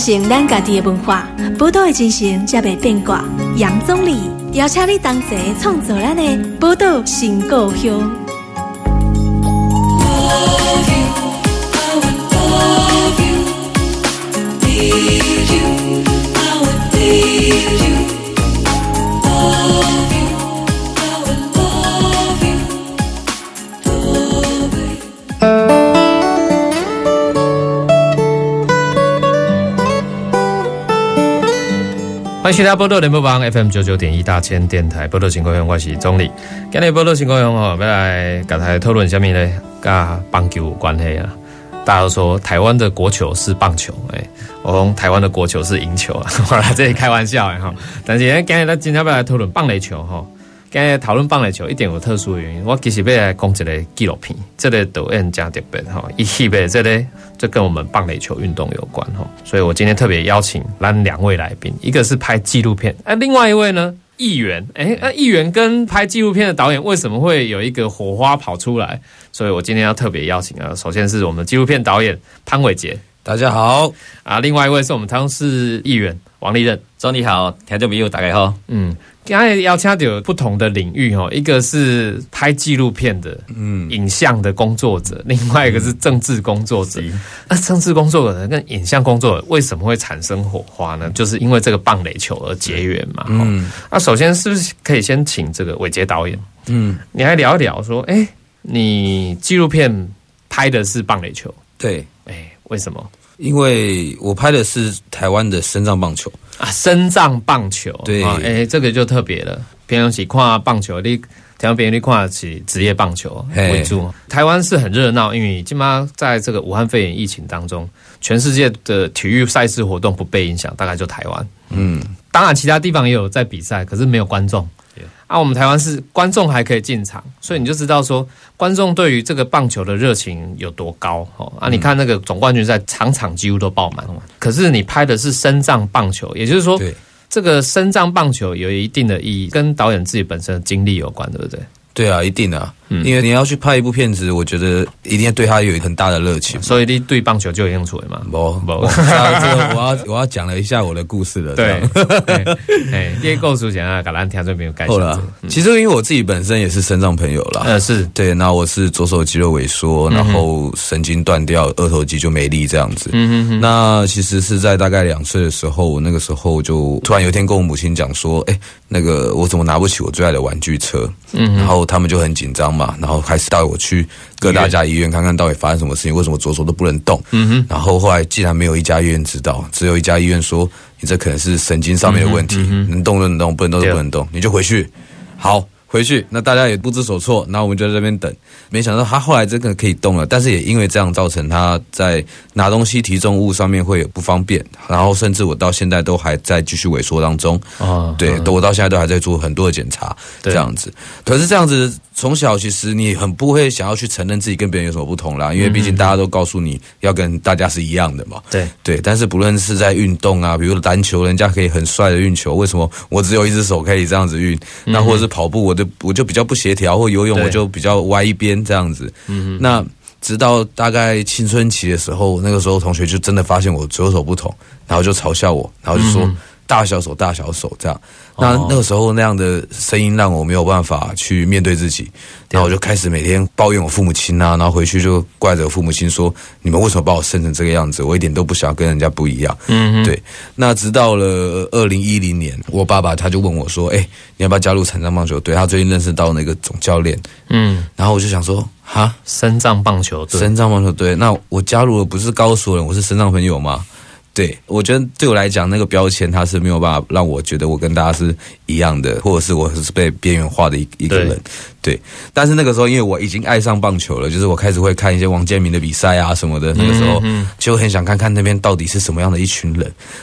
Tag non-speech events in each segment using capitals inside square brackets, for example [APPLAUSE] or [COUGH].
传承咱家己的文化，宝岛的精神才袂变卦。杨总理邀请你同齐创造咱的宝岛新故乡。欢迎收听波多联播网 FM 九九点一大千电台波多情况用我是总理。今日波多情况用哦，要来跟大家讨论下面呢，跟棒球有关系啊。大家都说台湾的国球是棒球，哎，我讲台湾的国球是赢球啊，[LAUGHS] 我来这里开玩笑哎哈。但是今日咱今天要来讨论棒垒球哈。今日讨论棒垒球一点有特殊的原因，我其实要来讲一个纪录片，这个导演加特别哈，一起呗，这个这跟我们棒垒球运动有关哈，所以我今天特别邀请来两位来宾，一个是拍纪录片，哎，另外一位呢，议员，哎，那议员跟拍纪录片的导演为什么会有一个火花跑出来？所以我今天要特别邀请啊，首先是我们纪录片导演潘伟杰，大家好啊，另外一位是我们汤市议员王立任，总你好，听众朋友大家好，嗯。刚才邀请到不同的领域哦，一个是拍纪录片的，嗯，影像的工作者，另外一个是政治工作者。那政治工作者跟影像工作者为什么会产生火花呢？就是因为这个棒垒球而结缘嘛。嗯，那首先是不是可以先请这个伟杰导演？嗯，你来聊一聊，说，哎，你纪录片拍的是棒垒球？对，哎，为什么？因为我拍的是台湾的深藏棒球。啊，深藏棒球，对，哎，这个就特别了。平常起看棒球，你台湾别人你看起职业棒球为主。台湾是很热闹，因为起码在这个武汉肺炎疫情当中，全世界的体育赛事活动不被影响，大概就台湾。嗯，当然其他地方也有在比赛，可是没有观众。啊，我们台湾是观众还可以进场，所以你就知道说观众对于这个棒球的热情有多高哦。啊，你看那个总冠军赛，场场几乎都爆满。可是你拍的是深藏棒球，也就是说，这个深藏棒球有一定的意义，跟导演自己本身的经历有关，对不对？对啊，一定啊，因为你要去拍一部片子，我觉得一定要对他有很大的热情。所以你对棒球就有兴趣嘛？不不，这个 [LAUGHS] 我要我要讲了一下我的故事了。对，[LAUGHS] 哎，第一故事讲啊，橄榄听这边有感受了。其实因为我自己本身也是肾脏朋友啦，呃，是对。那我是左手肌肉萎缩，然后神经断掉，二头肌就没力这样子。嗯哼那其实是在大概两岁的时候，那个时候就突然有一天跟我母亲讲说，哎，那个我怎么拿不起我最爱的玩具车？嗯，然后他们就很紧张嘛，然后开始带我去各大家医院看看到底发生什么事情，为什么左手都不能动？嗯哼，然后后来既然没有一家医院知道，只有一家医院说你这可能是神经上面的问题，能动就能动，不能动就不能动，你就回去。好。回去，那大家也不知所措，然后我们就在这边等。没想到他后来真的可以动了，但是也因为这样造成他在拿东西、提重物上面会有不方便，然后甚至我到现在都还在继续萎缩当中。啊，对，我到现在都还在做很多的检查，这样子。可是这样子，从小其实你很不会想要去承认自己跟别人有什么不同啦，因为毕竟大家都告诉你要跟大家是一样的嘛。对对，但是不论是在运动啊，比如篮球，人家可以很帅的运球，为什么我只有一只手可以这样子运？那或者是跑步，我就我就比较不协调，或游泳我就比较歪一边这样子。嗯，那直到大概青春期的时候，那个时候同学就真的发现我左手不同，然后就嘲笑我，然后就说大小手大小手这样。那那个时候那样的声音让我没有办法去面对自己，然后我就开始每天抱怨我父母亲啊，然后回去就怪着父母亲说：“你们为什么把我生成这个样子？我一点都不想跟人家不一样。”嗯，对。那直到了二零一零年，我爸爸他就问我说：“哎，你要不要加入残障棒球队？”他最近认识到那个总教练，嗯，然后我就想说：“哈，深藏棒球队，深藏棒球队，那我加入的不是高手人，我是深藏朋友吗？”对，我觉得对我来讲，那个标签它是没有办法让我觉得我跟大家是一样的，或者是我是被边缘化的一一个人。对，但是那个时候，因为我已经爱上棒球了，就是我开始会看一些王建民的比赛啊什么的。那个时候就很想看看那边到底是什么样的一群人，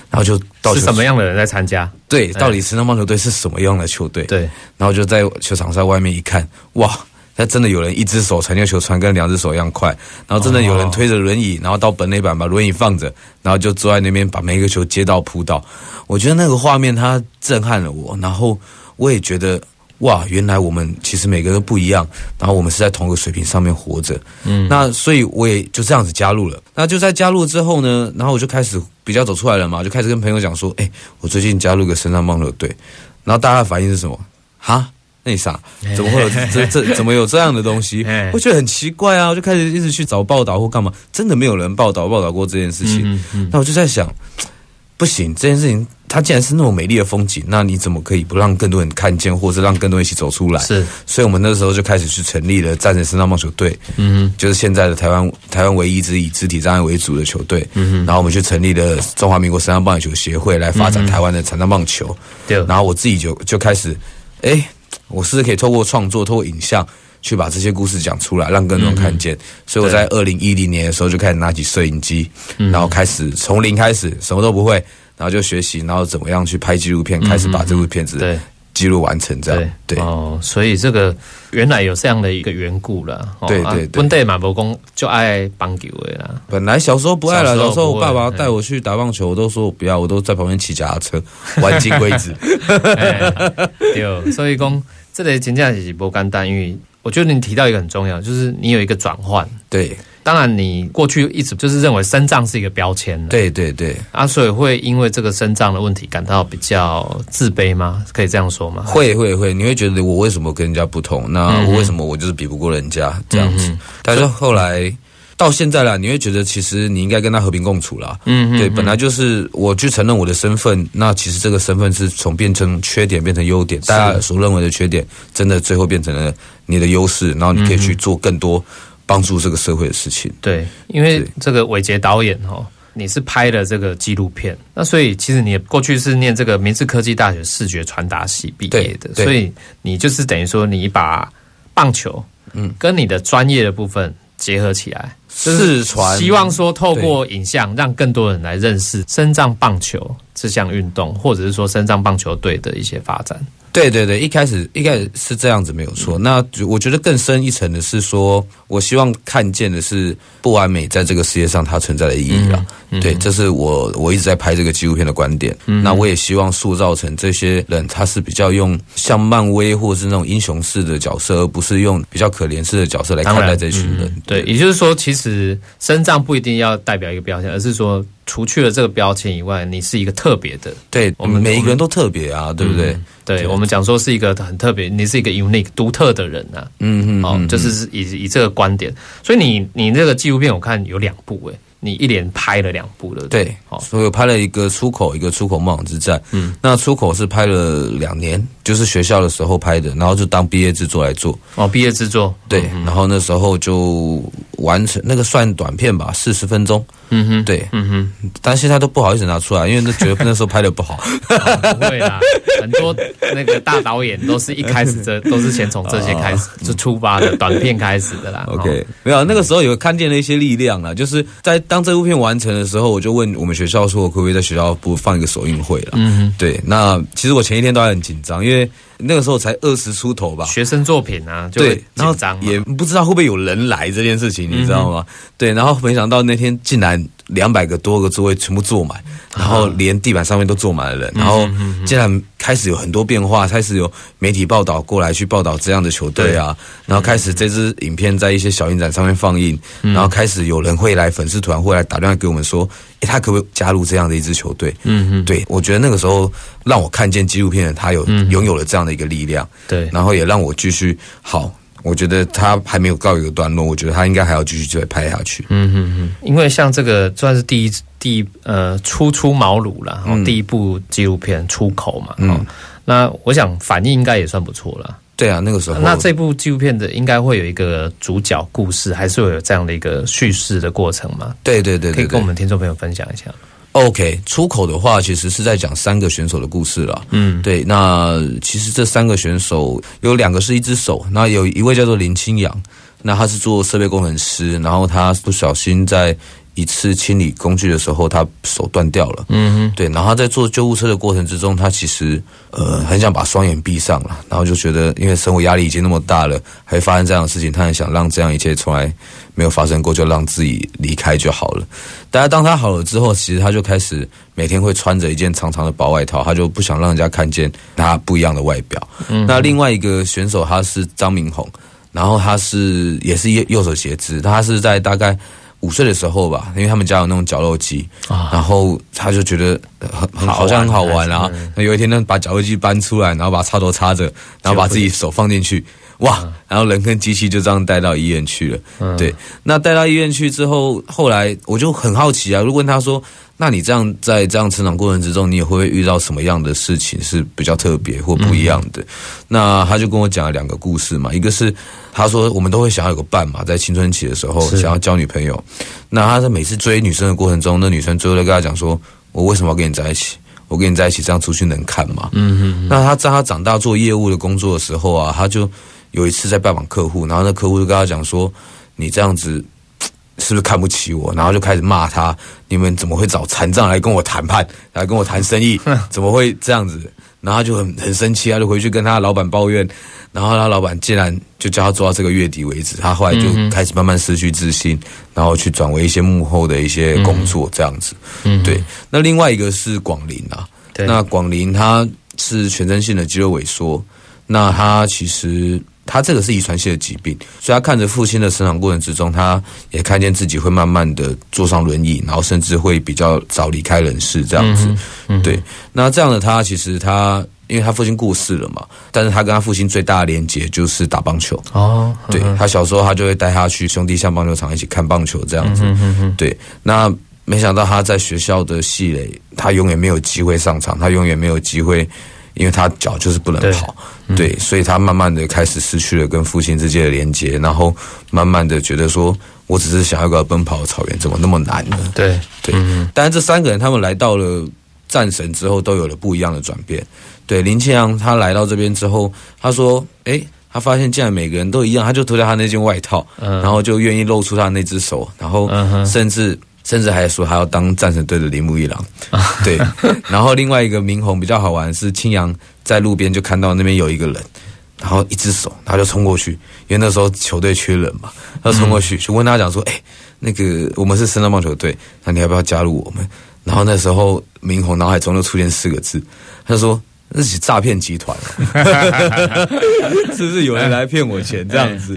然后就到是什么样的人在参加？对，到底是那棒球队是什么样的球队？对，然后就在球场在外面一看，哇！那真的有人一只手传球球传跟两只手一样快，然后真的有人推着轮椅，然后到本垒板把轮椅放着，然后就坐在那边把每一个球接到扑到。我觉得那个画面它震撼了我，然后我也觉得哇，原来我们其实每个人都不一样，然后我们是在同一个水平上面活着。嗯，那所以我也就这样子加入了。那就在加入之后呢，然后我就开始比较走出来了嘛，就开始跟朋友讲说，哎，我最近加入个身上棒球队。然后大家的反应是什么？哈？那啥？怎么会有这这？怎么有这样的东西？我觉得很奇怪啊！我就开始一直去找报道或干嘛，真的没有人报道报道过这件事情。那我就在想，不行，这件事情它既然是那么美丽的风景，那你怎么可以不让更多人看见，或是让更多人一起走出来？是，所以我们那时候就开始去成立了战神身上棒球队，嗯，就是现在的台湾台湾唯一一支以肢体障碍为主的球队。嗯然后我们去成立了中华民国身上棒球协会，来发展台湾的残障棒球。对，然后我自己就就开始，哎。我是可以透过创作、透过影像去把这些故事讲出来，让更多人看见。所以我在二零一零年的时候就开始拿起摄影机，然后开始从零开始，什么都不会，然后就学习，然后怎么样去拍纪录片，开始把这部片子对。记录完成这样。对哦，所以这个原来有这样的一个缘故了。对对对，本地马伯公就爱棒球的啦。本来小时候不爱了，小时候我爸爸带我去打棒球，我都说我不要，我都在旁边骑脚踏车玩金龟子。对，所以讲。这类评价是不简单，因为我觉得你提到一个很重要，就是你有一个转换。对，当然你过去一直就是认为身障是一个标签。对对对，啊，所以会因为这个身障的问题感到比较自卑吗？可以这样说吗？会会会，你会觉得我为什么跟人家不同？那我为什么我就是比不过人家这样子？但是后来。到现在了，你会觉得其实你应该跟他和平共处了。嗯，对，本来就是我去承认我的身份，那其实这个身份是从变成缺点变成优点，大家所认为的缺点，真的最后变成了你的优势，然后你可以去做更多帮助这个社会的事情。对，因为这个伟杰导演哦，你是拍了这个纪录片，那所以其实你过去是念这个明治科技大学视觉传达系毕业的，所以你就是等于说你把棒球嗯跟你的专业的部分结合起来。四传希望说透过影像让更多人来认识深藏棒球这项运动，或者是说深藏棒球队的一些发展。对对对，一开始一开始是这样子没有错。那我觉得更深一层的是说，我希望看见的是不完美在这个世界上它存在的意义了。对，这是我我一直在拍这个纪录片的观点。那我也希望塑造成这些人，他是比较用像漫威或者是那种英雄式的角色，而不是用比较可怜式的角色来看待这群人。对，也就是说，其实身障不一定要代表一个标签，而是说。除去了这个标签以外，你是一个特别的。对我们每一个人都特别啊，对不对？对我们讲说是一个很特别，你是一个 unique 独特的人啊。嗯嗯，哦，就是以以这个观点，所以你你这个纪录片我看有两部诶。你一连拍了两部了，对，所以拍了一个出口，一个出口梦之战。嗯，那出口是拍了两年，就是学校的时候拍的，然后就当毕业制作来做。哦，毕业制作，对，然后那时候就完成那个算短片吧，四十分钟。嗯哼，对，嗯哼，但现在都不好意思拿出来，因为那觉得那时候拍的不好。[LAUGHS] 不会啦，很多那个大导演都是一开始这 [LAUGHS] 都是先从这些开始就出发的短片开始的啦。OK，没有，那个时候有看见了一些力量了，就是在。当这部片完成的时候，我就问我们学校说：“我可不可以在学校不放一个首映会了？”嗯哼，对。那其实我前一天都还很紧张，因为 de 那个时候才二十出头吧。学生作品啊，对，然后，也不知道会不会有人来这件事情，你知道吗？对，然后没想到那天竟然。两百个多个座位全部坐满，然后连地板上面都坐满了人，然后竟然开始有很多变化，开始有媒体报道过来去报道这样的球队啊，然后开始这支影片在一些小影展上面放映，然后开始有人会来粉丝团会来打电话给我们说，诶，他可不可以加入这样的一支球队？嗯嗯，对我觉得那个时候让我看见纪录片的，他有拥有了这样的一个力量，对，然后也让我继续好。我觉得他还没有告一个段落，我觉得他应该还要继续再拍下去。嗯嗯嗯，因为像这个算是第一第一呃初出茅庐了，然后第一部纪录片出口嘛。嗯，那我想反应应该也算不错了。对啊，那个时候。那这部纪录片的应该会有一个主角故事，还是会有这样的一个叙事的过程嘛？对对对，可以跟我们听众朋友分享一下。OK，出口的话，其实是在讲三个选手的故事了。嗯，对。那其实这三个选手有两个是一只手，那有一位叫做林清扬，那他是做设备工程师，然后他不小心在一次清理工具的时候，他手断掉了。嗯哼，对。然后他在坐救护车的过程之中，他其实呃很想把双眼闭上了，然后就觉得因为生活压力已经那么大了，还发生这样的事情，他很想让这样一切从来没有发生过，就让自己离开就好了。大家当他好了之后，其实他就开始每天会穿着一件长长的薄外套，他就不想让人家看见他不一样的外表。嗯，那另外一个选手他是张明宏，然后他是也是右右手截肢，他是在大概。五岁的时候吧，因为他们家有那种绞肉机，然后他就觉得很很好像很好玩啊。有一天呢，把绞肉机搬出来，然后把插头插着，然后把自己手放进去，哇！然后人跟机器就这样带到医院去了。对，那带到医院去之后，后来我就很好奇啊，如果问他说。那你这样在这样成长过程之中，你也会遇到什么样的事情是比较特别或不一样的？那他就跟我讲了两个故事嘛，一个是他说我们都会想要有个伴嘛，在青春期的时候想要交女朋友。那他在每次追女生的过程中，那女生最后都跟他讲说：“我为什么要跟你在一起？我跟你在一起这样出去能看吗？”嗯嗯。那他在他长大做业务的工作的时候啊，他就有一次在拜访客户，然后那客户就跟他讲说：“你这样子。[TSK] ”是不是看不起我？然后就开始骂他：你们怎么会找残障来跟我谈判，来跟我谈生意？[LAUGHS] 怎么会这样子？然后他就很很生气，他就回去跟他老板抱怨。然后他老板竟然就叫他做到这个月底为止。他后来就开始慢慢失去自信，然后去转为一些幕后的一些工作这样子。对。那另外一个是广林啊，那广林他是全身性的肌肉萎缩，那他其实。他这个是遗传性的疾病，所以他看着父亲的成长过程之中，他也看见自己会慢慢的坐上轮椅，然后甚至会比较早离开人世这样子。对，那这样的他其实他，因为他父亲过世了嘛，但是他跟他父亲最大的连结就是打棒球。哦，对他小时候他就会带他去兄弟像棒球场一起看棒球这样子。对，那没想到他在学校的系垒，他永远没有机会上场，他永远没有机会。因为他脚就是不能跑，对，所以他慢慢的开始失去了跟父亲之间的连接，然后慢慢的觉得说，我只是想要个奔跑的草原，怎么那么难呢？对对，但是这三个人他们来到了战神之后，都有了不一样的转变。对林庆阳，他来到这边之后，他说，哎，他发现竟然每个人都一样，他就脱掉他那件外套，然后就愿意露出他那只手，然后甚至。甚至还说还要当战神队的铃木一郎，对。[LAUGHS] 然后另外一个明红比较好玩是青阳在路边就看到那边有一个人，然后一只手他就冲过去，因为那时候球队缺人嘛，他冲过去就问他讲说：“哎，那个我们是深圳棒球队，那你要不要加入我们？”然后那时候明红脑海中就出现四个字，他说。那是诈骗集团，[LAUGHS] 是不是有人来骗我钱这样子？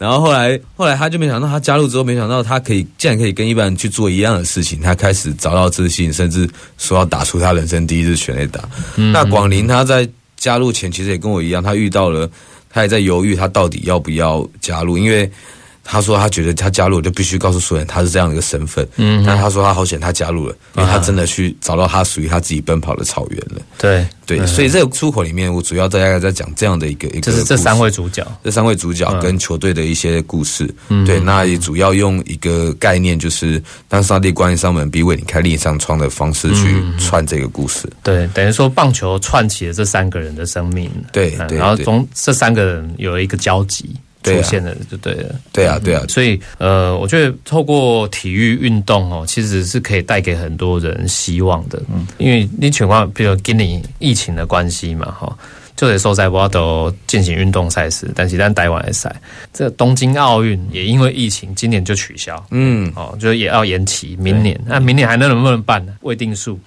然后后来后来他就没想到，他加入之后没想到他可以竟然可以跟一般人去做一样的事情，他开始找到自信，甚至说要打出他人生第一次全垒打。那广林他在加入前其实也跟我一样，他遇到了，他也在犹豫他到底要不要加入，因为。他说他觉得他加入就必须告诉所有人他是这样的一个身份，嗯，但他说他好险他加入了，因为他真的去找到他属于他自己奔跑的草原了。对对，所以这个出口里面，我主要大概在讲这样的一个一个，就是这三位主角，这三位主角跟球队的一些故事。对，那也主要用一个概念，就是当上帝关上门，必为你开另一扇窗的方式去串这个故事。对，等于说棒球串起了这三个人的生命。对，然后从这三个人有了一个交集。出现的就对了，对啊，对啊，所以呃，我觉得透过体育运动哦，其实是可以带给很多人希望的。嗯，因为你情况，比如跟你疫情的关系嘛，哈，就得说在波都进行运动赛事，但是但台湾的赛，这东京奥运也因为疫情，今年就取消，嗯，哦，就也要延期，明年。那明年还能能不能办呢？未定数。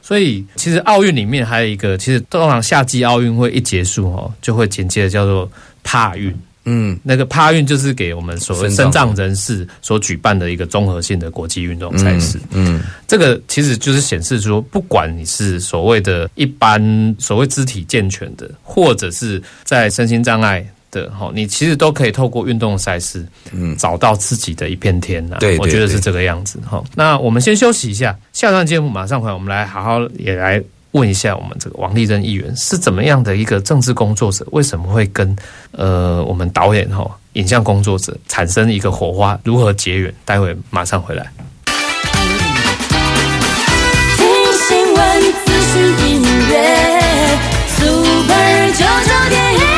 所以其实奥运里面还有一个，其实通常夏季奥运会一结束哦，就会紧接着叫做帕运。嗯，那个帕运就是给我们所谓身障人士所举办的一个综合性的国际运动赛事。嗯，这个其实就是显示出，不管你是所谓的一般所谓肢体健全的，或者是在身心障碍的，哈，你其实都可以透过运动赛事，嗯，找到自己的一片天呐。对，我觉得是这个样子。哈，那我们先休息一下，下段节目马上回来，我们来好好也来。问一下我们这个王立珍议员是怎么样的一个政治工作者？为什么会跟呃我们导演哈影像工作者产生一个火花？如何结缘？待会马上回来。听新闻、资讯、音乐，Super 九九点一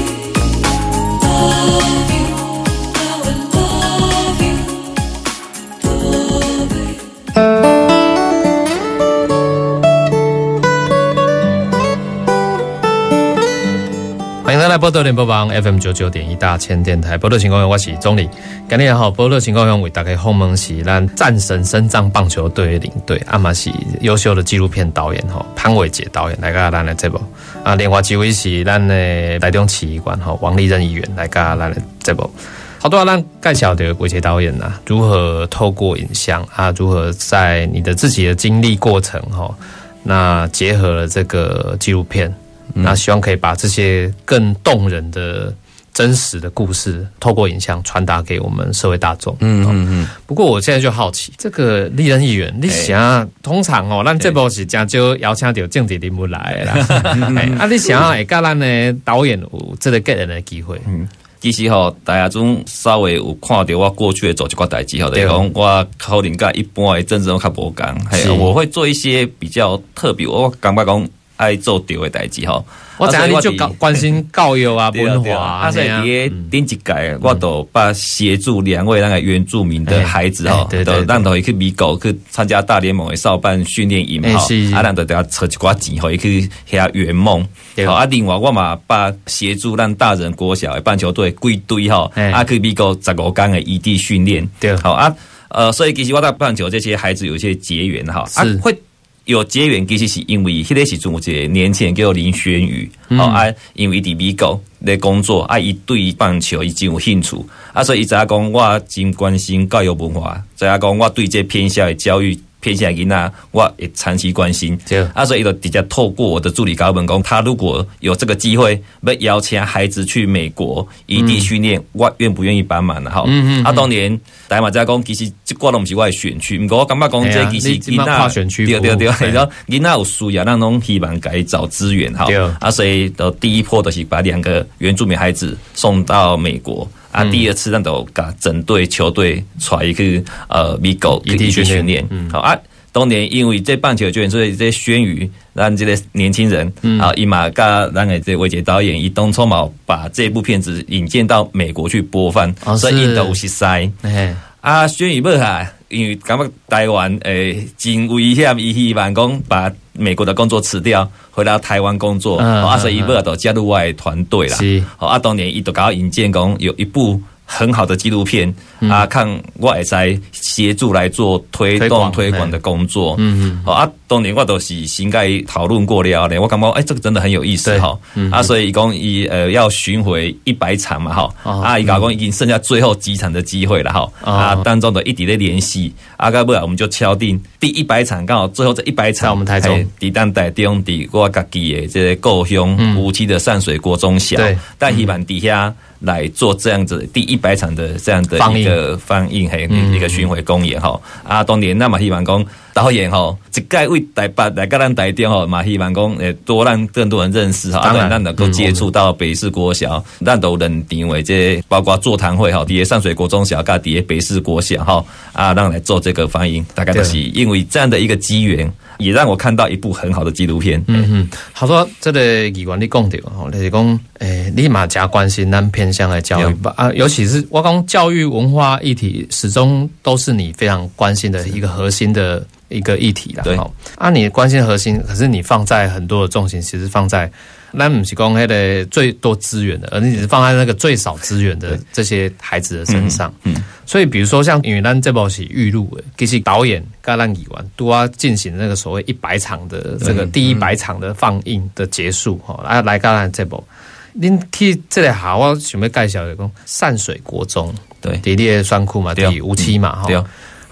波多联播网 FM 九九点一大千电台，波多情况我是钟理。今天好，波多情况为大家访问是咱战神深藏棒球队的领队，阿玛是优秀的纪录片导演哈，潘伟杰导演来跟咱的这部啊，另外几位是咱的台中企业馆哈，王立任议员来跟咱的这部。好多咱介绍的伟杰导演呐，如何透过影像啊，如何在你的自己的经历过程哈，那结合了这个纪录片。那希望可以把这些更动人的、真实的故事，透过影像传达给我们社会大众。嗯嗯嗯。不过我现在就好奇，这个立人议员，你想通常哦，咱这部是讲就邀请到政治人物来啦。[LAUGHS] 啊，你想要甲咱的导演有这个个人的机会？嗯，其实吼，大家总稍微有看到我过去的做一寡代志吼，等于讲我可能甲一般的政治较无共，系我会做一些比较特别，我感觉讲。爱做对的代志吼，我知你就关心 [LAUGHS] 教育啊、文化啊。所以伫顶一届，我都把协助两位那个原住民的孩子吼，都让到去美国去参加大联盟的少办训练营吼，啊，让到大家筹一寡钱，吼，伊去遐圆梦。好，啊，另外我嘛把协助让大人国小的棒球队归队吼，啊，去美国十五天的异地训练。对，好啊，呃，所以其实我在棒球这些孩子有一些结缘哈，啊会。有结缘，其实是因为迄个时阵，有一个年轻人叫林轩宇，哦啊，因为伫美国咧工作，啊，伊对棒球伊真有兴趣，啊，所以伊知影讲我真关心教育文化，知影讲我对这偏向的教育。偏向囡仔，我也长期关心。啊，所以就直接透过我的助理高本工，他如果有这个机会，要邀请孩子去美国异地训练，我愿不愿意帮忙呢？哈，啊，当年大马在讲，其实这挂都不是我的选区，不过我感觉讲这其实囡仔对对对，然后囡仔有需要，那种希望改找资源哈。啊，所以的第一波就是把两个原住民孩子送到美国。啊，第二次咱都甲整队球队带一个呃美国去地训练，好啊。当年因为这棒球圈，所以这宣宇让这个年轻人啊，伊马甲让个这韦杰导演伊东冲毛把这部片子引荐到美国去播放，所以印度是塞啊，宣宇不哈，因为感觉台湾诶真危险，伊希望讲把美国的工作辞掉，回到台湾工作，啊，所以伊不都加入外团队啦。是啊，当年伊都搞引荐讲有一部。很好的纪录片啊，看我也在协助来做推动推广的工作。嗯嗯，啊，当年我都是先该讨论过了的，我感觉哎，这个真的很有意思哈。嗯啊，所以一共一呃要巡回一百场嘛哈。啊，一共已经剩下最后几场的机会了哈。啊，当中的一滴的联系，啊，该不然我们就敲定第一百场，刚好最后这一百场，我们台中抵当代地用的我家己的这个故乡无锡的善水国中小，但希望底下。来做这样子第一百场的这样的一个放映，还有一个巡回公演哈。啊，当年那么希望讲导演哈，一概为台北来个咱台电哈，嘛希望讲诶多让更多人认识哈，当然咱能够接触到北市国小，咱都认定为这包括座谈会哈，底下上水国中小，加底下北市国小哈，啊，让来做这个放映，大概都是因为这样的一个机缘。也让我看到一部很好的纪录片。嗯嗯，好多这个议员你讲的哦，就是讲，诶，立马加关心咱偏向的教育吧啊，尤其是我讲教育文化议题，始终都是你非常关心的一个核心的一个议题了。对，啊，你关心核心，可是你放在很多的重心，其实放在。那不是讲那个最多资源的，而你只是放在那个最少资源的这些孩子的身上。嗯，所以比如说像因为咱这部是预录的，其实导演跟咱演员都要进行那个所谓一百场的这个第一百场的放映的结束哈，来来跟咱这部，您去这里好，我想要介绍的讲善水国中，对，第二双库嘛，第五期嘛哈，对，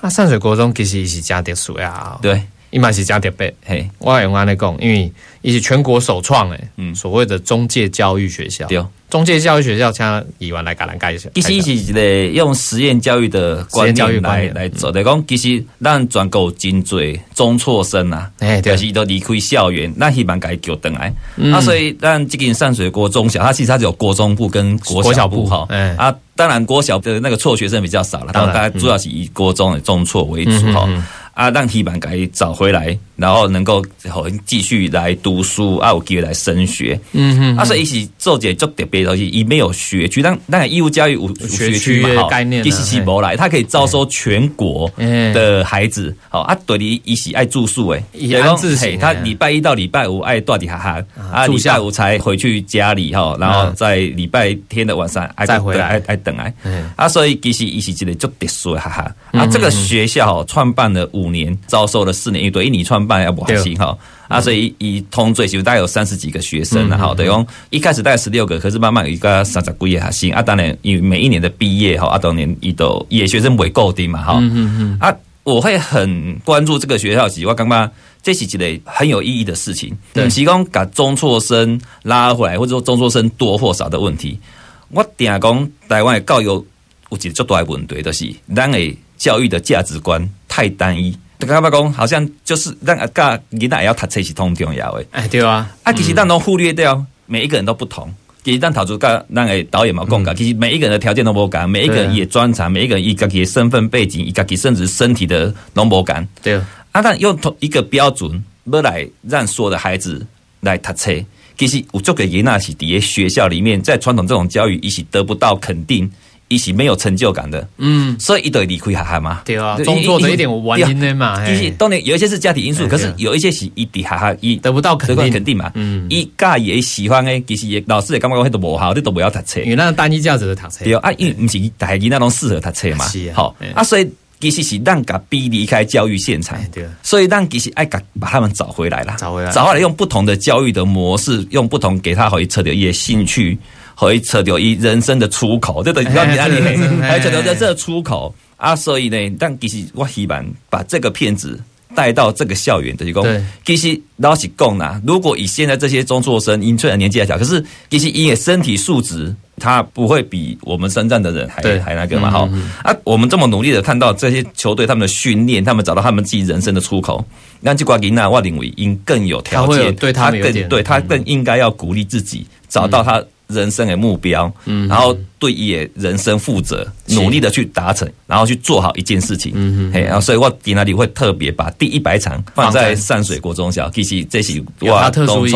那善水国中其实是加特殊啊，对。伊嘛是加特别，嘿，我用安尼讲，因为伊是全国首创诶，嗯，所谓的中介教育学校，对，中介教育学校，请议员来甲咱介绍。其实伊是一个用实验教育的观念来来做，来讲，其实咱全国真侪中辍生啊，哎，就是都离开校园，那希望该叫等来，啊，所以咱这个善水国中小，它其实它只有国中部跟国小部哈，啊，当然国小的那个辍学生比较少了，当然大概主要是以国中的中辍为主哈。啊！咱希望甲伊找回来。然后能够好继续来读书，啊，有机会来升学。嗯哼，啊，所以一起做这做特别东西，伊没有学区，但那义务教育有学区嘛，概念，一起起无来，他可以招收全国的孩子。好啊，对你一起爱住宿诶，安置型，他礼拜一到礼拜五爱到底哈哈，啊，礼拜五才回去家里哈，然后在礼拜天的晚上再回来，爱爱等来。啊，所以其实一起之类就特殊哈哈。啊，这个学校创办了五。年招收了四年一对，一你创办也不好心哈啊，所以以同最就大概有三十几个学生然后，等于一开始大概十六个，可是慢慢有一个三十几个还行啊。当然，因为每一年的毕业哈啊，当年一都也学生会够定嘛哈啊，我会很关注这个学校，其实我刚刚这是一个很有意义的事情，提供把中辍生拉回来，或者说中辍生多或少的问题。我定讲台湾的教育有一个最大的问题，就是咱的教育的价值观太单一。刚刚讲好像就是让啊，教你那也要读册是通重要诶。哎，对啊，啊，其实咱都忽略掉每一个人都不同。其实咱讨出个那个导演嘛讲噶，其实每一个人的条件都不同，每一个人也专长，每一个人一个己身份背景，一个己甚至身体的浓薄感。对啊，啊但用同一个标准要来让所有的孩子来读册，其实我做个囡仔是伫诶学校里面，在传统这种教育一起得不到肯定。一是没有成就感的，嗯，所以一对离开孩孩嘛，对啊，工作的一点原因的嘛，其实当然有一些是家庭因素，可是有一些是一滴孩孩一得不到肯定。肯定嘛，嗯，一家也喜欢诶，其实也老师也感觉迄都无好，你都不要读册，因为那单一价值的读册，对啊，因为不是大家那种适合读册嘛，好啊，所以其实是让甲逼离开教育现场，对，所以让其实爱甲把他们找回来了，找回来，找回来用不同的教育的模式，用不同给他可以扯掉一些兴趣。可以扯掉一人生的出口，对对，你要你安利，还扯掉在这出口。啊，所以呢，但其实我希望把这个骗子带到这个校园的一个，其实老实讲呐，如果以现在这些中辍生，因虽然年纪还小，可是其实因为身体素质，他不会比我们深圳的人还还那个嘛，哈。啊，我们这么努力的看到这些球队他们的训练，他们找到他们自己人生的出口，那这瓜吉娜瓦林伟应更有条件，对他更对他更应该要鼓励自己，找到他。人生的目标，嗯，然后对也人生负责，努力的去达成，然后去做好一件事情，嗯嘿，然后所以我在那里会特别把第一百场放在山水国中小，其实这是我，特殊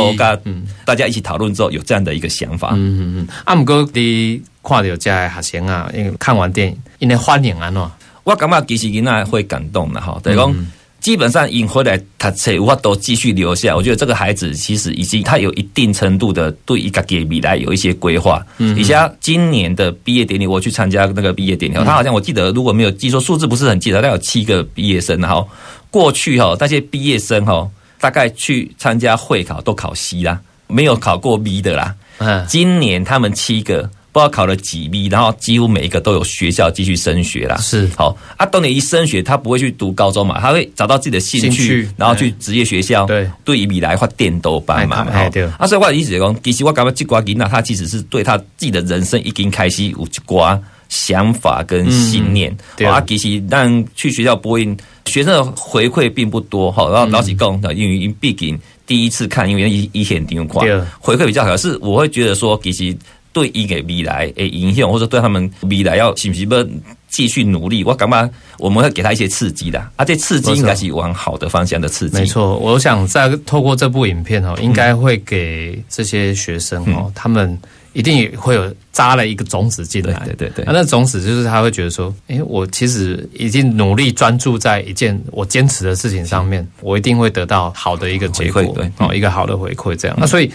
嗯，大家一起讨论之后有这样的一个想法，嗯嗯嗯。阿姆哥你看到这学生啊，因为看完电影，因为欢迎啊喏，我感觉其实囡仔会感动的哈，等于讲。基本上引回来他才无法都继续留下。我觉得这个孩子其实已经他有一定程度的对一个给未来有一些规划。嗯，以下今年的毕业典礼，我去参加那个毕业典礼，他好像我记得如果没有记错数字，不是很记得，他有七个毕业生。然后过去哈那些毕业生哈，大概去参加会考都考 C 啦，没有考过 B 的啦。嗯，今年他们七个。不知道考了几 B，然后几乎每一个都有学校继续升学啦。是好啊，当你一升学，他不会去读高中嘛，他会找到自己的兴趣，然后去职业学校。对，对于未来发电都班嘛。对。啊，所以我的意思是讲，其实我感觉这瓜囡仔，他其实是对他自己的人生已经开始有一瓜想法跟信念。对啊，其实让去学校播音，学生的回馈并不多哈。然后老几讲的，因为毕竟第一次看，因为一一线电话回馈比较好，是我会觉得说，其实。对伊个未来诶影响，或者对他们未来要是不是要继续努力，我感觉我们会给他一些刺激的，而且刺激应该是往好的方向的刺激。没错，我想在透过这部影片哦，应该会给这些学生哦，他们。一定会有扎了一个种子进来，对对对。那种子就是他会觉得说，哎，我其实已经努力专注在一件我坚持的事情上面，我一定会得到好的一个结果，对，哦，一个好的回馈这样。那所以，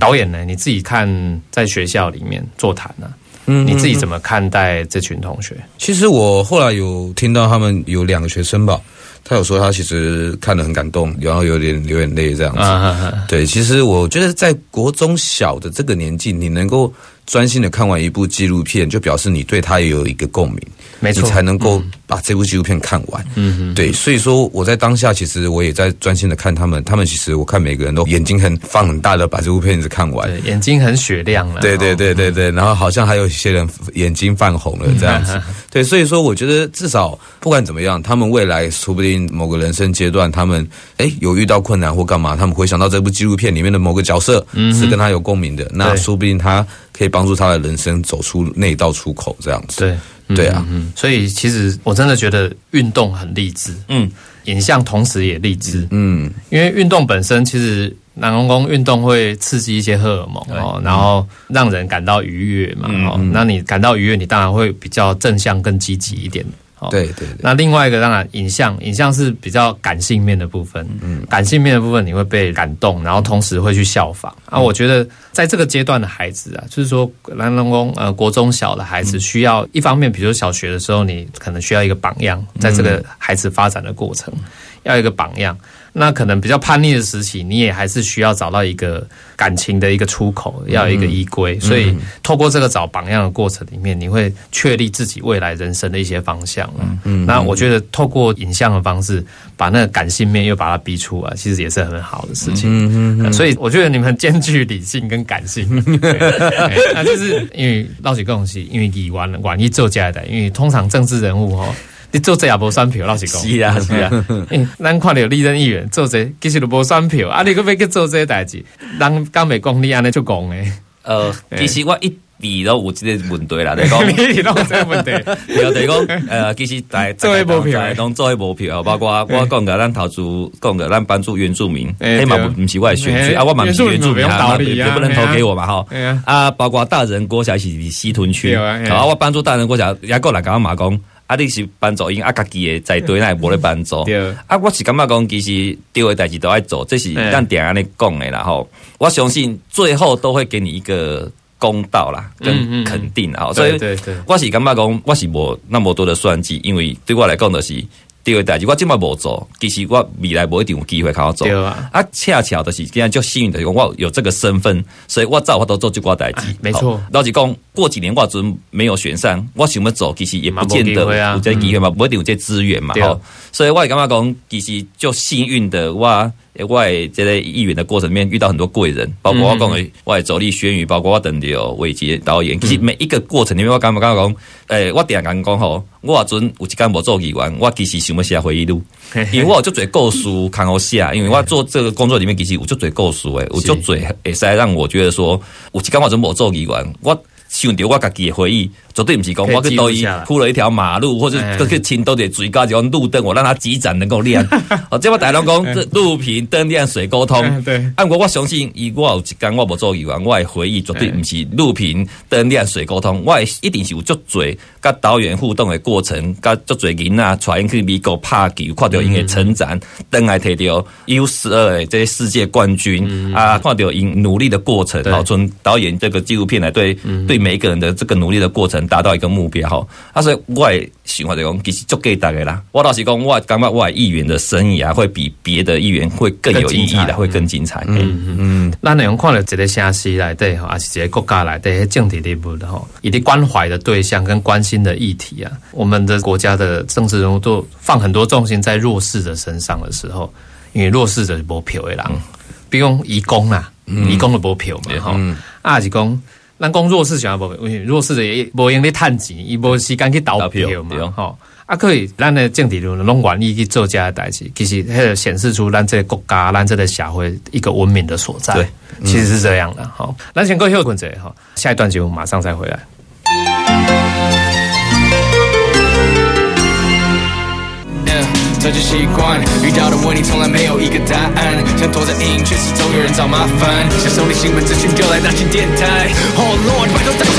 导演呢，你自己看在学校里面座谈呢，嗯，你自己怎么看待这群同学？其实我后来有听到他们有两个学生吧。他有说他其实看得很感动，然后有点流眼泪这样子。对，其实我觉得在国中小的这个年纪，你能够。专心的看完一部纪录片，就表示你对他也有一个共鸣，没错，你才能够把这部纪录片看完。嗯，对，所以说我在当下，其实我也在专心的看他们。他们其实我看每个人都眼睛很放很大的把这部片子看完，眼睛很雪亮了。对对对对对，然后好像还有一些人眼睛泛红了这样子。[LAUGHS] 对，所以说我觉得至少不管怎么样，他们未来说不定某个人生阶段，他们哎有遇到困难或干嘛，他们回想到这部纪录片里面的某个角色是跟他有共鸣的，那说不定他。可以帮助他的人生走出那一道出口，这样子。对，对啊。所以其实我真的觉得运动很励志。嗯，影像同时也励志。嗯，因为运动本身其实南宫宫运动会刺激一些荷尔蒙哦，然后让人感到愉悦嘛。哦，那你感到愉悦，你当然会比较正向、更积极一点。对对，那另外一个当然影像，影像是比较感性面的部分。嗯，感性面的部分你会被感动，然后同时会去效仿。啊，我觉得在这个阶段的孩子啊，就是说蓝龙宫呃国中小的孩子，需要一方面，比如说小学的时候，你可能需要一个榜样，在这个孩子发展的过程，要一个榜样。那可能比较叛逆的时期，你也还是需要找到一个感情的一个出口，要有一个依归。所以透过这个找榜样的过程里面，你会确立自己未来人生的一些方向嗯，那我觉得透过影像的方式，把那个感性面又把它逼出来，其实也是很好的事情。嗯嗯所以我觉得你们兼具理性跟感性，[LAUGHS] 那就是因为闹起共西，因为你玩玩一做家的，因为通常政治人物哈。你做这也无选票，老实讲。是啊，[LAUGHS] 是啊。咱看到立任议员做这，其实都无选票。啊，你可要去做这代志，人敢未讲你安尼就讲诶。呃，[LAUGHS] 其实我一直都有这个问题啦，你讲。[LAUGHS] 你一直都有这个问题。有就是讲，呃，其实大做一无票，拢做一无票，包括我讲个咱投资，讲个咱帮助原住民，起码不是我选区啊，我蛮是原住民啊，也不能投给我嘛，吼。啊，包括大人国小是西屯区，啊，我帮助大人国小也过来跟我妈讲。啊！你是帮助因，啊，家己诶在队内无咧帮助。啊，我是感觉讲，其实对诶代志都爱做，这是咱定安尼讲诶。啦吼，我相信最后都会给你一个公道啦，跟肯定啊。所以，我是感觉讲，我是无那么多的算计，因为对我来讲，就是第二代志，我即摆无做，其实我未来无一定有机会靠我做。啊，恰巧的是，今天就幸运的，我有这个身份，所以我早我都做这挂代志。没错，老实讲。过几年我准没有选上，我想要走，其实也不见得有这机会嘛，不一定有这资源嘛，吼。所以我也感觉讲，其实就幸运的我，我这个议员的过程里面遇到很多贵人，包括我讲的我的走力宣语，包括我等的伟杰导演，其实每一个过程里面，我感觉讲，诶，我点讲讲吼，我话准有一间无做议员，我其实想要写回忆录，[LAUGHS] 因为我就做故事看好写，因为我做这个工作里面，其实我就做故事诶，我就做会使让我觉得说，有一间我准无做议员，我。想着我家己的回忆，绝对不是讲我去多伊铺了一条马路，或者去青岛的最高就用路灯，我让它几盏能够亮。[LAUGHS] 哦，这我大龙讲，这路平灯亮水沟通。对，按我我相信，以我有一间我无做议员，我的回忆绝对不是路平灯亮水沟通，我一定是有足多甲导演互动的过程，甲足多囡仔带因去美国拍球，看到因的成长，等来摕到 U 十二这些世界冠军啊，看到因努力的过程，好从导演这个纪录片来对对。每一个人的这个努力的过程，达到一个目标哈。啊，所以我也喜欢就讲，其实足给大家啦。我倒是讲，我感觉我议员的生涯会比别的议员会更有意义的，会更精彩。嗯嗯嗯。那你用看了这个城市来对哈，还是这个国家来对政治内部的哈，以及关怀的对象跟关心的议题啊，我们的国家的政治人物都放很多重心在弱势的身上的时候，因为弱势者无票的人，比如义工啊，义工的无票嘛哈，啊是讲。咱讲弱势想要无，弱势的也无用咧趁钱，伊无时间去投票嘛，吼。啊，可以，咱的政治论拢愿意去做这代志，其实迄个显示出咱这个国家、咱这个社会一个文明的所在。对，其实是这样的。好，咱先过休困者，哈，下一段节目马上再回来。早就习惯，遇到的问题从来没有一个答案，想躲在阴影，却始终有人找麻烦。想收你新闻资讯，就来大型电台。Oh Lord，拜托带走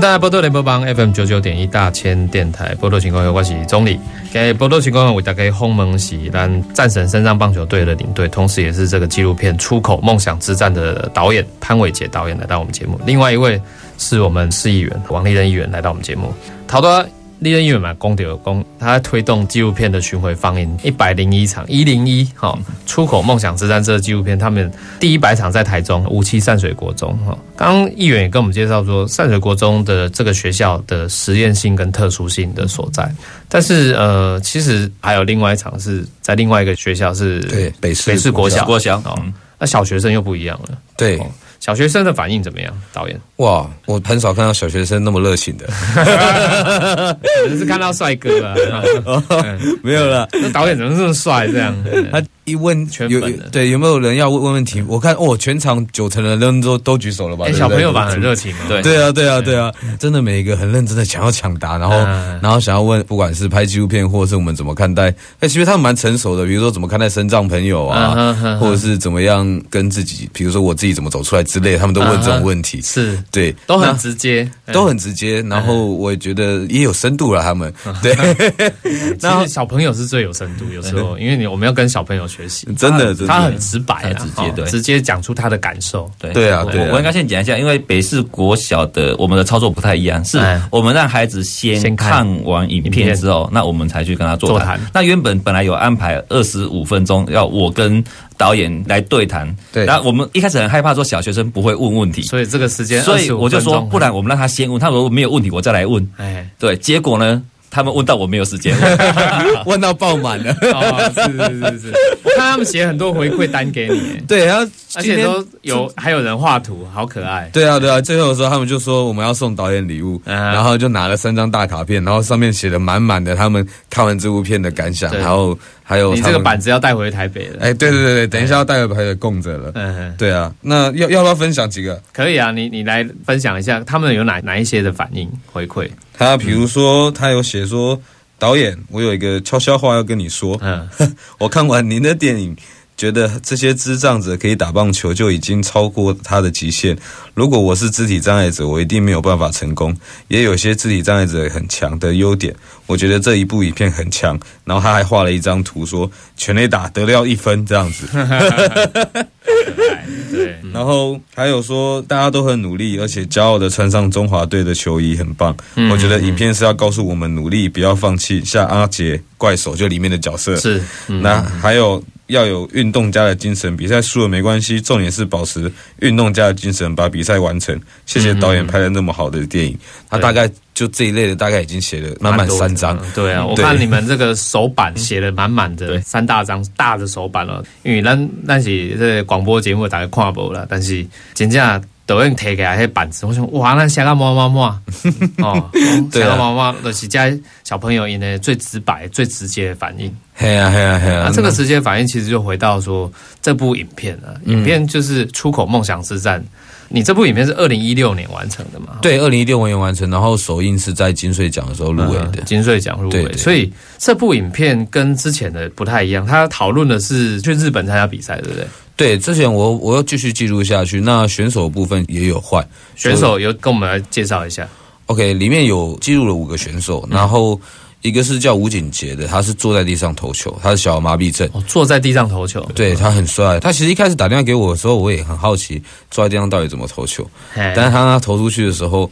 大家波多联播帮 FM 九九点一大千电台波多情况有关系总理，给波多情况为大家轰蒙喜咱战神身上棒球队的领队，同时也是这个纪录片《出口梦想之战》的导演潘伟杰导演来到我们节目，另外一位是我们市议员王立仁议员来到我们节目，好多。立人医院嘛，公有公，他在推动纪录片的巡回放映，一百零一场，一零一哈，出口梦想之战这个纪录片，他们第一百场在台中五期善水国中哈。刚刚议员也跟我们介绍说，善水国中的这个学校的实验性跟特殊性的所在，但是呃，其实还有另外一场是在另外一个学校是对北北市国小国小哦，那小学生又不一样了，对。小学生的反应怎么样？导演哇，我很少看到小学生那么热情的，[LAUGHS] 可能是看到帅哥了，[LAUGHS] 没有了。那导演怎么这么帅？这样他。一问全有对有没有人要问问题？我看哦，全场九成的人都都举手了吧？小朋友吧很热情，对对啊对啊对啊，真的每一个很认真的想要抢答，然后然后想要问，不管是拍纪录片或者是我们怎么看待，哎，其实他们蛮成熟的，比如说怎么看待身障朋友啊，或者是怎么样跟自己，比如说我自己怎么走出来之类，他们都问这种问题，是。对，都很直接，都很直接，然后我也觉得也有深度了，他们。对，[LAUGHS] 其实小朋友是最有深度，有时候 [LAUGHS] 因为你我们要跟小朋友学习，真的。他很直白，直接对，直接讲出他的感受。对对啊，我我应该先讲一下，因为北市国小的我们的操作不太一样，是我们让孩子先看完影片之后，那我们才去跟他座谈。那原本本来有安排二十五分钟，要我跟导演来对谈。对，然后我们一开始很害怕说小学生不会问问题，所以这个时间，所以我就说，不然我们让他先问，他如果没有问题，我再来问。哎，对，结果呢？他们问到我没有时间，[LAUGHS] 问到爆满了。[LAUGHS] 是是是是，我看他们写很多回馈单给你。对，然后而且都有还有人画图，好可爱。对啊对啊，最后的时候他们就说我们要送导演礼物，然后就拿了三张大卡片，然后上面写的满满的他们看完这部片的感想，然后还有你这个板子要带回台北了。哎，对对对对，等一下要带回台北供着了。嗯，对啊，那要要不要分享几个？可以啊，你你来分享一下他们有哪哪一些的反应回馈。他比如说，他有写说，导演，我有一个悄悄话要跟你说。嗯，[LAUGHS] 我看完您的电影，觉得这些智障者可以打棒球就已经超过他的极限。如果我是肢体障碍者，我一定没有办法成功。也有些肢体障碍者很强的优点，我觉得这一部影片很强。然后他还画了一张图，说全垒打得了一分这样子。对，[LAUGHS] 然后还有说大家都很努力，而且骄傲的穿上中华队的球衣，很棒。我觉得影片是要告诉我们努力，不要放弃。像阿杰怪手就里面的角色是，那还有要有运动家的精神，比赛输了没关系，重点是保持运动家的精神，把比赛完成。谢谢导演拍了那么好的电影，他大概。就这一类的，大概已经写了满满三张。对啊，我看你们这个手板写了满满的三大张大的手板了。因为咱那是这广播节目大家看不了，但是真正抖音提起来那板子，我想哇，那写个么么么哦，写个么么，就是家小朋友因为最直白、最直接的反应。嘿啊嘿啊嘿啊！这个直接反应其实就回到说这部影片啊，影片就是出口梦想之战。你这部影片是二零一六年完成的嘛？对，二零一六年完成，然后首映是在金穗奖的时候入围的。金穗奖入围，所以这部影片跟之前的不太一样。它讨论的是去日本参加比赛，对不对？对，之前我我要继续记录下去。那选手部分也有换，选手有跟我们来介绍一下。OK，里面有记录了五个选手，然后。一个是叫吴景杰的，他是坐在地上投球，他是小儿麻痹症。哦，坐在地上投球，对他很帅。他其实一开始打电话给我的时候，我也很好奇坐在地上到底怎么投球。但是他投出去的时候，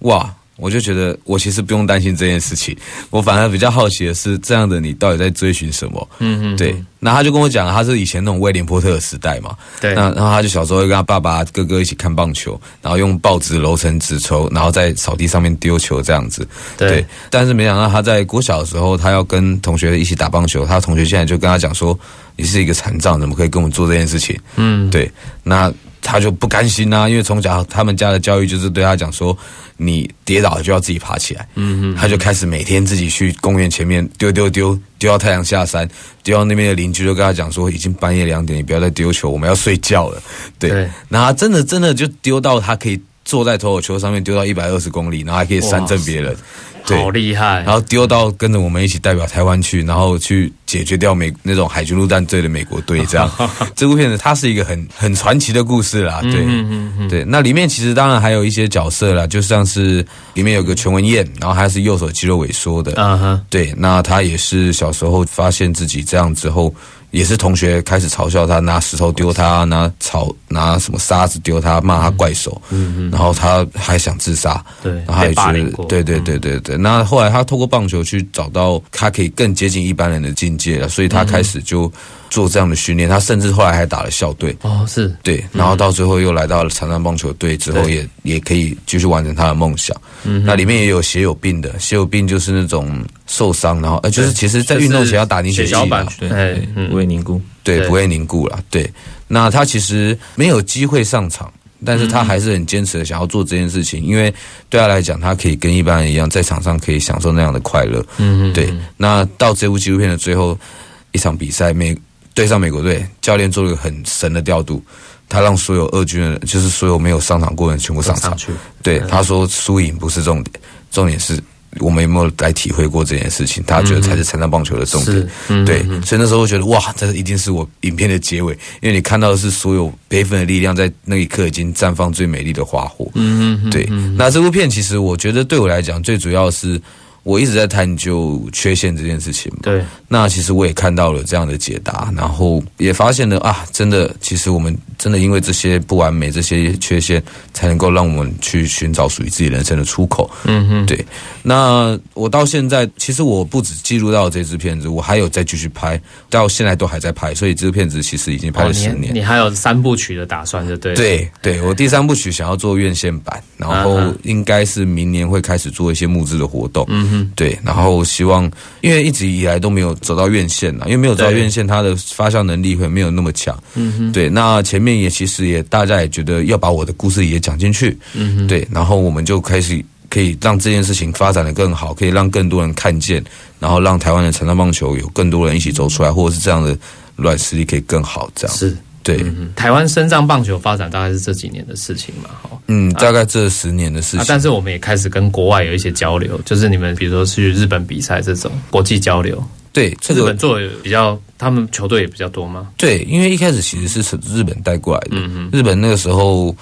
哇！我就觉得，我其实不用担心这件事情。我反而比较好奇的是，这样的你到底在追寻什么？嗯嗯，对。那他就跟我讲，他是以前那种威廉波特的时代嘛。对。那然后他就小时候会跟他爸爸、哥哥一起看棒球，然后用报纸揉成纸抽，然后在草地上面丢球这样子。对。但是没想到他在国小的时候，他要跟同学一起打棒球，他同学现在就跟他讲说：“你是一个残障，怎么可以跟我们做这件事情？”嗯，对。那。他就不甘心呐，因为从小他们家的教育就是对他讲说，你跌倒了就要自己爬起来。嗯嗯，他就开始每天自己去公园前面丢丢丢丢到太阳下山，丢到那边的邻居就跟他讲说，已经半夜两点，你不要再丢球，我们要睡觉了。对，然后真的真的就丢到他可以坐在投手球上面丢到一百二十公里，然后还可以三振别人。好厉害！然后丢到跟着我们一起代表台湾去，然后去解决掉美那种海军陆战队的美国队，这样。[LAUGHS] 这部片子它是一个很很传奇的故事啦，对，对。那里面其实当然还有一些角色啦，就像是里面有个全文燕，然后他是右手肌肉萎缩的，对。那他也是小时候发现自己这样之后。也是同学开始嘲笑他，拿石头丢他，拿草拿什么沙子丢他，骂他怪手。嗯嗯。然后他还想自杀。对。然后他也觉得，对对对对对。那后来他透过棒球去找到他可以更接近一般人的境界了，所以他开始就。做这样的训练，他甚至后来还打了校队。哦，是。对，然后到最后又来到了长山棒球队，之后也也可以继续完成他的梦想。嗯，那里面也有血友病的，血友病就是那种受伤，然后呃，就是其实在运动前要打凝血剂嘛，对，不会凝固，对，不会凝固了，对。那他其实没有机会上场，但是他还是很坚持的想要做这件事情，因为对他来讲，他可以跟一般人一样在场上可以享受那样的快乐。嗯嗯，对。那到这部纪录片的最后一场比赛，每对上美国队，教练做了一个很神的调度，他让所有二军的，就是所有没有上场过的人全部上场。对，他说输赢不是重点，重点是我们有没有来体会过这件事情，他觉得才是成长棒球的重点。对，所以那时候我觉得哇，这一定是我影片的结尾，因为你看到的是所有悲愤的力量在那一刻已经绽放最美丽的花火。嗯嗯，对。那这部片其实我觉得对我来讲最主要是。我一直在探究缺陷这件事情嘛，对，那其实我也看到了这样的解答，然后也发现了啊，真的，其实我们真的因为这些不完美、这些缺陷，才能够让我们去寻找属于自己人生的出口。嗯哼，对。那我到现在，其实我不止记录到这支片子，我还有再继续拍，到现在都还在拍，所以这支片子其实已经拍了十年。你还有三部曲的打算，就对。对，对我第三部曲想要做院线版，然后应该是明年会开始做一些募资的活动。嗯。嗯，对，然后希望，因为一直以来都没有走到院线了，因为没有走到院线，它的发酵能力会没有那么强。嗯哼，对，那前面也其实也大家也觉得要把我的故事也讲进去。嗯哼，对，然后我们就开始可以让这件事情发展的更好，可以让更多人看见，然后让台湾的成长棒球有更多人一起走出来，或者是这样的软实力可以更好，这样是。对，台湾深藏棒球发展大概是这几年的事情嘛，哈，嗯，大概这十年的事情。但是我们也开始跟国外有一些交流，就是你们比如说去日本比赛这种国际交流。对，日本做比较，他们球队也比较多吗？对，因为一开始其实是从日本带过来的，嗯日本那个时候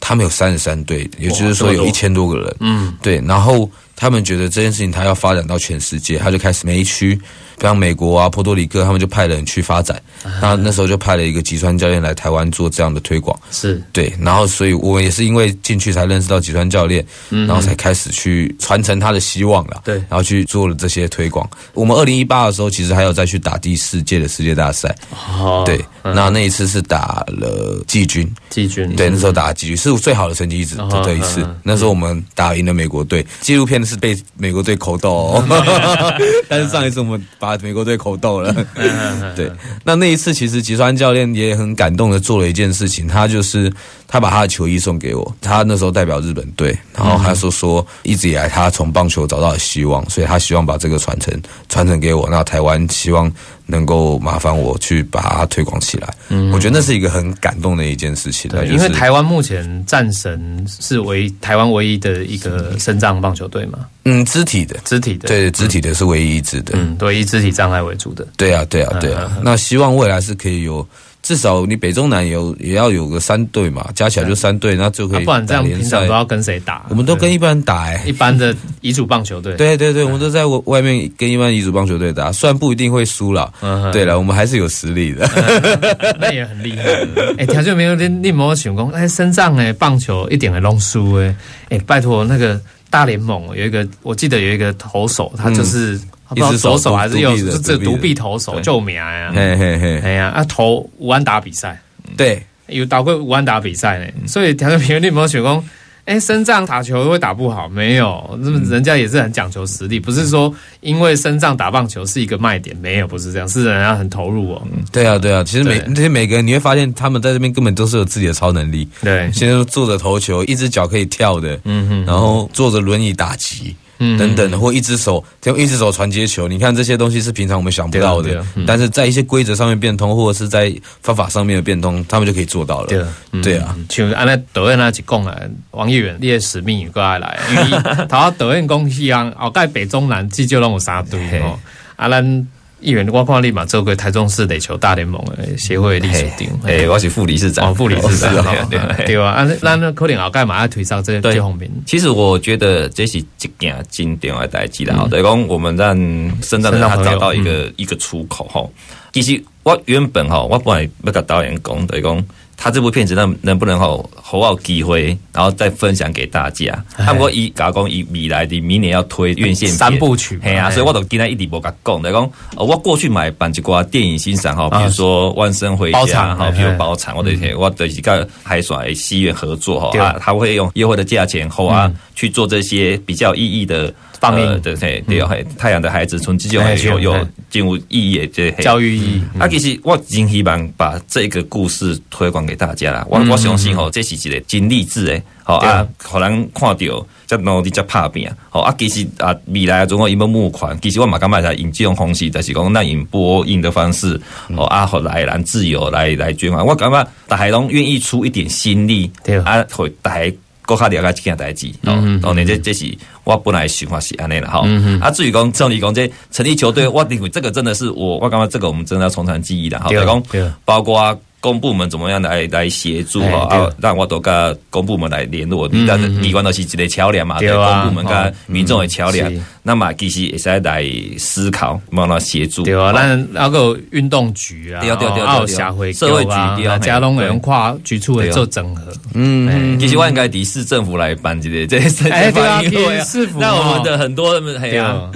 他们有三十三队，也就是说有一千多个人，嗯，对，然后他们觉得这件事情他要发展到全世界，他就开始每一区。像美国啊、波多黎各，他们就派人去发展。那那时候就派了一个吉川教练来台湾做这样的推广。是对，然后所以我也是因为进去才认识到吉川教练，然后才开始去传承他的希望了。对，然后去做了这些推广。我们二零一八的时候，其实还有再去打第四届的世界大赛。哦，对，那那一次是打了季军。季军对，那时候打季军是最好的成绩一直这一次。那时候我们打赢了美国队。纪录片是被美国队口斗，[LAUGHS] [LAUGHS] 但是上一次我们把。美国队口斗了，[LAUGHS] [LAUGHS] 对。那那一次，其实吉川教练也很感动的做了一件事情，他就是他把他的球衣送给我。他那时候代表日本队，然后他说说一直以来他从棒球找到了希望，所以他希望把这个传承传承给我。那台湾希望。能够麻烦我去把它推广起来，嗯，我觉得那是一个很感动的一件事情。对，因为台湾目前战神是唯台湾唯一的一个身障棒球队嘛，嗯，肢体的，肢体的，对，肢体的是唯一一支的，嗯，对，以肢体障碍为主的。对啊，对啊，对啊。那希望未来是可以有。至少你北中南有也要有个三队嘛，加起来就三队，那就可以。不然这样平常都要跟谁打？我们都跟一般人打 [LAUGHS] 哎，一般的乙组棒球队。对对对，我们都在外面跟一般乙组棒球队打，虽然不一定会输了。对了，我们还是有实力的。[LAUGHS] 那也很厉害。哎，条件没有你你莫想讲，哎，身上哎棒球一点会弄输哎。哎，拜托那个大联盟有一个，我记得有一个投手，他就是。不知道左手还是右手，就这独臂投手救命啊！嘿嘿嘿，哎呀，啊投五安打比赛，对，有打过五安打比赛呢。所以条件平，你有没有想讲？哎，身障打球会打不好？没有，那么人家也是很讲求实力，不是说因为身障打棒球是一个卖点，没有，不是这样，是人家很投入哦。对啊，对啊，其实每这些每个人你会发现，他们在这边根本都是有自己的超能力。对，现在坐着投球，一只脚可以跳的，嗯哼，然后坐着轮椅打击。等等，或一只手就一只手传接球，你看这些东西是平常我们想不到的，但是在一些规则上面变通，或者是在方法上面的变通，他们就可以做到了。对，对啊，像按那导演那起讲啊，王议员列使命过来来，因为 [LAUGHS] 他导演讲西安，后盖北中南至少拢有三队哦，啊咱。议员我看立马做个台中市垒球大联盟诶协会理事长，诶，我是副理事长，副理事长，[LAUGHS] 对吧？啊，那那可能后盖嘛要推上这这方面。其实我觉得这是一件经典的代志啦。等于讲我们让深圳他找到一个一个出口吼。其实我原本哈，我本来要跟导演讲，等于讲。他这部片子能能不能好好好机会，然后再分享给大家？他不过以加工以未来的明年要推院线三部曲，嘿啊，所以我都今天一直无甲讲，等于讲我过去买办一挂电影欣赏哈，比如说万圣回家哈，比如包场，我的天，我的一个海选戏院合作哈，他他会用优惠的价钱后啊去做这些比较意义的。放映对对对，嘿，太阳的孩子从这种有有进入意义的教育意义。啊，其实我真希望把这个故事推广给大家啦。我我相信吼，这是一个真励志诶，好啊，可能看到才努力才拍片。好啊，其实啊，未来如果有募款，其实我嘛感觉在用这种方式，就是讲那用播映的方式，哦啊，好来人自由来来捐款。我感觉大海龙愿意出一点心力，对啊，会大。国较了解这件代志，哦，当然这这是我本来想法是安尼了哈。啊，至于讲像你讲这成立球队，我认为这个真的是我我感觉这个我们真的要从长计议的哈。讲包括。公部门怎么样来来协助哈啊？让我都跟公部门来联络，但是你关都是一个桥梁嘛，对公部门跟民众的桥梁。那么其实也是来思考，帮他协助。对啊，那那个运动局啊，还有社会社会局啊，加龙用跨局处来做整合。嗯，其实我应该抵市政府来办这个这些哎，对啊，市府那我们的很多哎。呀，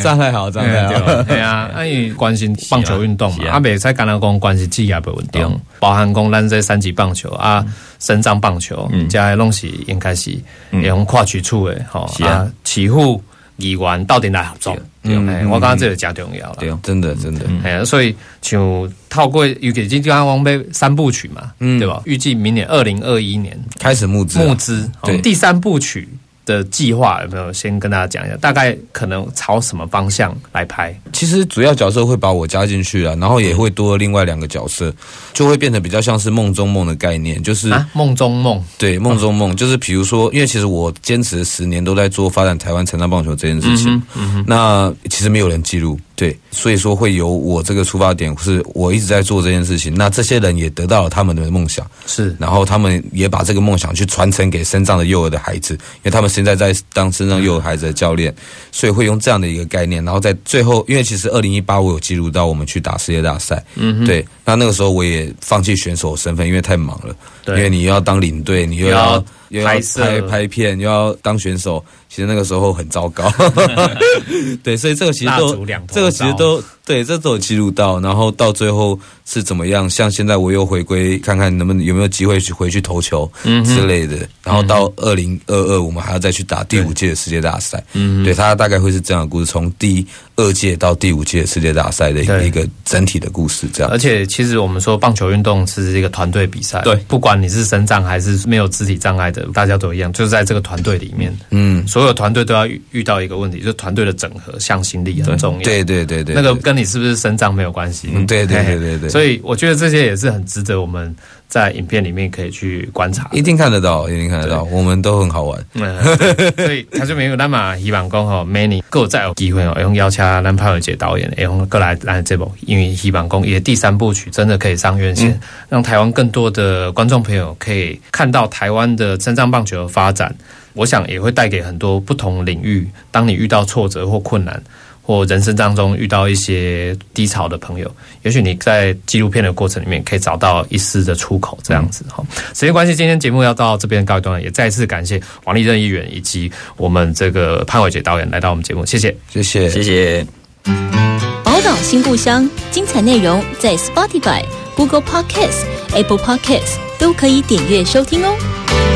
状态好，状态好，对啊，因为关心棒球运动嘛，阿北在橄榄工关心职业不稳定。包含讲咱这三级棒球啊，深藏棒球，加拢是应该是用跨区处的吼啊，起户议员到底来合作？嗯，我刚刚这个加重要了，对，真的真的，哎，所以像透过尤其今刚王杯三部曲嘛，嗯，对吧？预计明年二零二一年开始募资，募资，对，第三部曲。的计划有没有先跟大家讲一下？大概可能朝什么方向来拍？其实主要角色会把我加进去了，然后也会多另外两个角色，就会变得比较像是梦中梦的概念，就是梦中梦。对，梦中梦就是比如说，因为其实我坚持十年都在做发展台湾成长棒球这件事情，那其实没有人记录。对，所以说会有我这个出发点，是我一直在做这件事情。那这些人也得到了他们的梦想，是，然后他们也把这个梦想去传承给身障的幼儿的孩子，因为他们现在在当身障幼儿孩子的教练，所以会用这样的一个概念。然后在最后，因为其实二零一八我有记录到我们去打世界大赛，嗯，对，那那个时候我也放弃选手身份，因为太忙了，因为你又要当领队，你又要又要拍拍片，又要当选手。其实那个时候很糟糕，[LAUGHS] 对，所以这个其实都，这个其实都。对，这都有记录到，然后到最后是怎么样？像现在我又回归，看看能不能有没有机会去回去投球之类的。然后到二零二二，我们还要再去打第五届的世界大赛。嗯，对，它大概会是这样的故事，从第二届到第五届世界大赛的一个一个整体的故事。这样，而且其实我们说棒球运动是一个团队比赛，对，不管你是身障还是没有肢体障碍的，大家都一样，就是在这个团队里面，嗯，所有团队都要遇到一个问题，就是团队的整合向心力很重要。对对对对，那个跟你是不是身障没有关系，嗯，对对对对对，所以我觉得这些也是很值得我们在影片里面可以去观察，一定看得到，一定看得到，我们都很好玩，所以他就没有那么希望讲吼，many 够再有机会哦，用邀请男潘伟杰导演，用过来来这部，因为希望讲也第三部曲真的可以上院线，让台湾更多的观众朋友可以看到台湾的身障棒球的发展，我想也会带给很多不同领域，当你遇到挫折或困难。或人生当中遇到一些低潮的朋友，也许你在纪录片的过程里面可以找到一丝的出口，这样子哈。时间关系，今天节目要到这边告一段落，也再次感谢王立任议员以及我们这个潘伟杰导演来到我们节目，谢谢，谢谢，谢谢。宝岛新故乡，精彩内容在 Spotify、Google Podcasts、Apple Podcasts 都可以点阅收听哦。